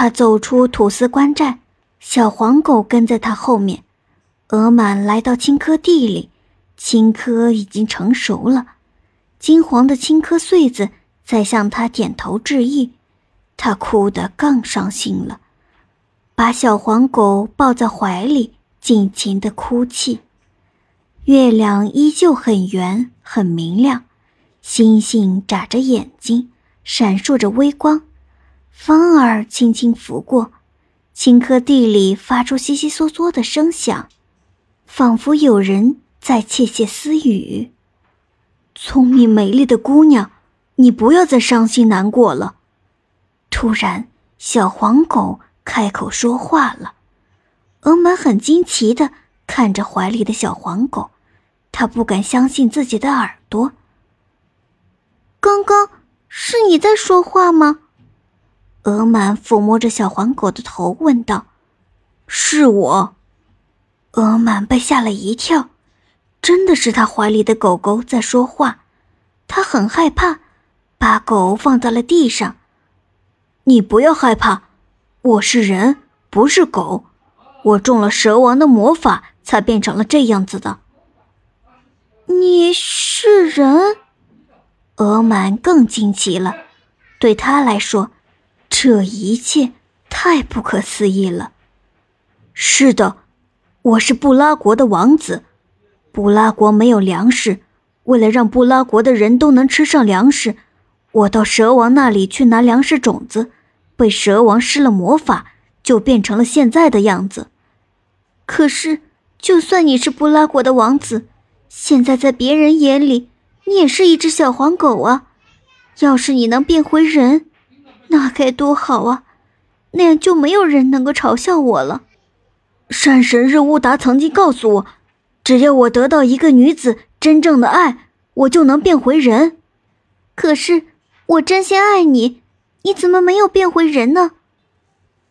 他走出土司官寨，小黄狗跟在他后面。额满来到青稞地里，青稞已经成熟了，金黄的青稞穗子在向他点头致意。他哭得更伤心了，把小黄狗抱在怀里，尽情的哭泣。月亮依旧很圆，很明亮，星星眨着眼睛，闪烁着微光。风儿轻轻拂过，青稞地里发出悉悉嗦嗦的声响，仿佛有人在窃窃私语。聪明美丽的姑娘，你不要再伤心难过了。突然，小黄狗开口说话了。额满很惊奇的看着怀里的小黄狗，它不敢相信自己的耳朵。刚刚是你在说话吗？额满抚摸着小黄狗的头，问道：“是我。”额满被吓了一跳，真的是他怀里的狗狗在说话。他很害怕，把狗放在了地上。你不要害怕，我是人，不是狗。我中了蛇王的魔法，才变成了这样子的。你是人？额满更惊奇了，对他来说。这一切太不可思议了。是的，我是布拉国的王子。布拉国没有粮食，为了让布拉国的人都能吃上粮食，我到蛇王那里去拿粮食种子，被蛇王施了魔法，就变成了现在的样子。可是，就算你是布拉国的王子，现在在别人眼里，你也是一只小黄狗啊。要是你能变回人，那该多好啊！那样就没有人能够嘲笑我了。山神日乌达曾经告诉我，只要我得到一个女子真正的爱，我就能变回人。可是我真心爱你，你怎么没有变回人呢？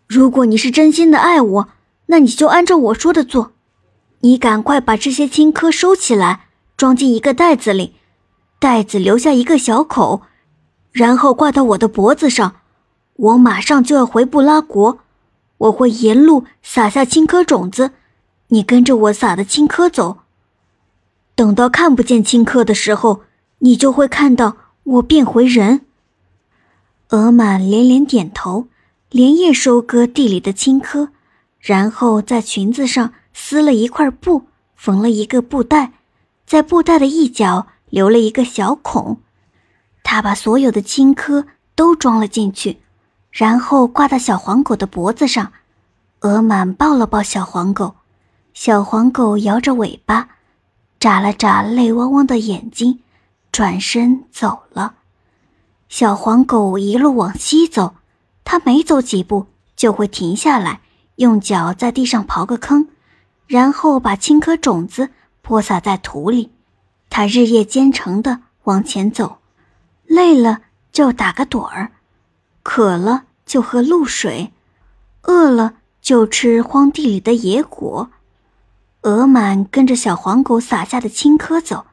如果你是真心的爱我，那你就按照我说的做。你赶快把这些青稞收起来，装进一个袋子里，袋子留下一个小口，然后挂到我的脖子上。我马上就要回布拉国，我会沿路撒下青稞种子，你跟着我撒的青稞走。等到看不见青稞的时候，你就会看到我变回人。额满连连点头，连夜收割地里的青稞，然后在裙子上撕了一块布，缝了一个布袋，在布袋的一角留了一个小孔，他把所有的青稞都装了进去。然后挂到小黄狗的脖子上，鹅满抱了抱小黄狗，小黄狗摇着尾巴，眨了眨泪汪汪的眼睛，转身走了。小黄狗一路往西走，它每走几步就会停下来，用脚在地上刨个坑，然后把青稞种子播撒在土里。它日夜兼程地往前走，累了就打个盹儿。渴了就喝露水，饿了就吃荒地里的野果。鹅满跟着小黄狗撒下的青稞走，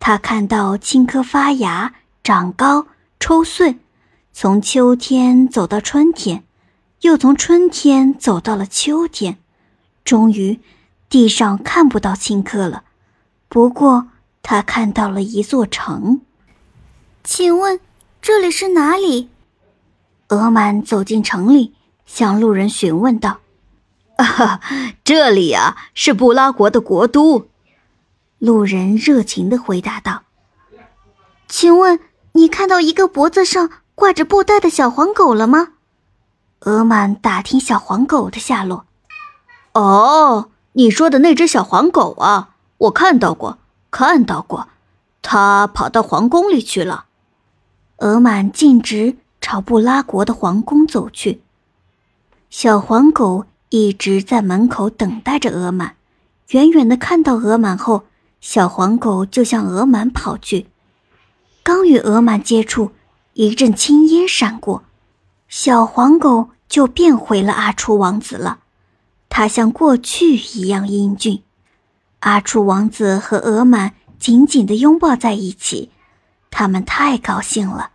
他看到青稞发芽、长高、抽穗，从秋天走到春天，又从春天走到了秋天，终于，地上看不到青稞了。不过，他看到了一座城。请问，这里是哪里？额满走进城里，向路人询问道：“啊，这里啊是布拉国的国都。”路人热情的回答道：“请问你看到一个脖子上挂着布袋的小黄狗了吗？”额满打听小黄狗的下落。“哦，你说的那只小黄狗啊，我看到过，看到过，它跑到皇宫里去了。”额满径直。朝布拉国的皇宫走去，小黄狗一直在门口等待着鹅满。远远的看到鹅满后，小黄狗就向鹅满跑去。刚与鹅满接触，一阵青烟闪过，小黄狗就变回了阿初王子了。他像过去一样英俊。阿初王子和鹅满紧紧地拥抱在一起，他们太高兴了。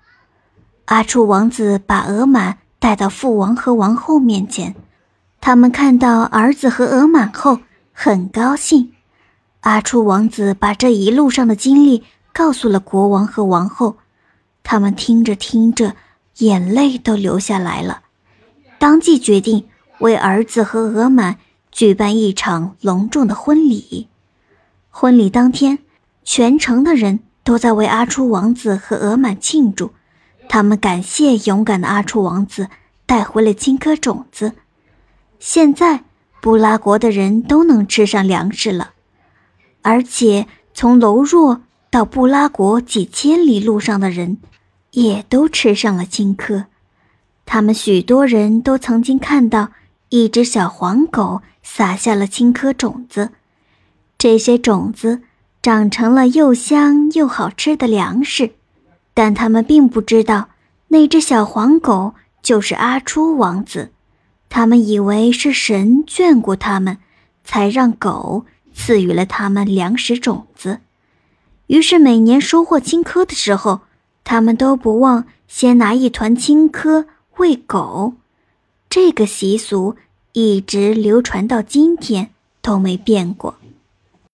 阿楚王子把额满带。到父王和王后面前。他们看到儿子和额满后，很高兴。阿初王子把这一路上的经历告诉了国王和王后，他们听着听着，眼泪都流下来了，当即决定为儿子和额满举办一场隆重的婚礼。婚礼当天，全城的人都在为阿初王子和额满庆祝，他们感谢勇敢的阿楚王子带回了金颗种子。现在，布拉国的人都能吃上粮食了。而且，从柔若到布拉国几千里路上的人，也都吃上了金颗。他们许多人都曾经看到一只小黄狗撒下了青稞种子，这些种子长成了又香又好吃的粮食。但他们并不知道，那只小黄狗就是阿初王子。他们以为是神眷顾他们，才让狗。赐予了他们粮食种子，于是每年收获青稞的时候，他们都不忘先拿一团青稞喂狗。这个习俗一直流传到今天都没变过。